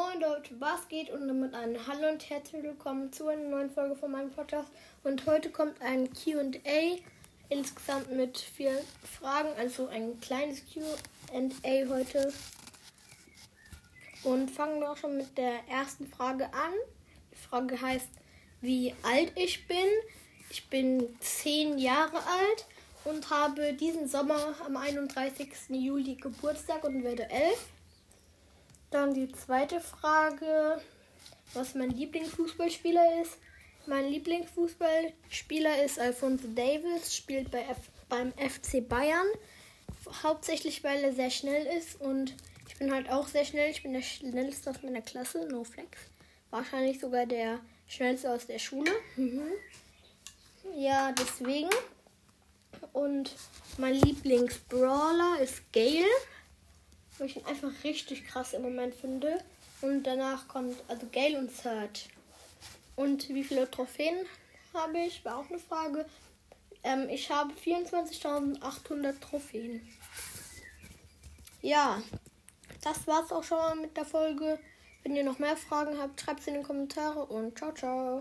Moin Leute, was geht? Und damit ein Hallo und herzlich willkommen zu einer neuen Folge von meinem Podcast. Und heute kommt ein QA, insgesamt mit vier Fragen, also ein kleines QA heute. Und fangen wir auch schon mit der ersten Frage an. Die Frage heißt, wie alt ich bin. Ich bin zehn Jahre alt und habe diesen Sommer am 31. Juli Geburtstag und werde elf. Dann die zweite Frage, was mein Lieblingsfußballspieler ist. Mein Lieblingsfußballspieler ist Alfonso Davis, spielt bei F beim FC Bayern. Hauptsächlich, weil er sehr schnell ist und ich bin halt auch sehr schnell. Ich bin der schnellste aus meiner Klasse, no flex. Wahrscheinlich sogar der schnellste aus der Schule. Mhm. Ja, deswegen. Und mein Lieblingsbrawler ist Gale wo ich ihn einfach richtig krass im Moment finde. Und danach kommt also Gale und Search. Und wie viele Trophäen habe ich? War auch eine Frage. Ähm, ich habe 24.800 Trophäen. Ja, das war's auch schon mal mit der Folge. Wenn ihr noch mehr Fragen habt, schreibt sie in die Kommentare und ciao, ciao.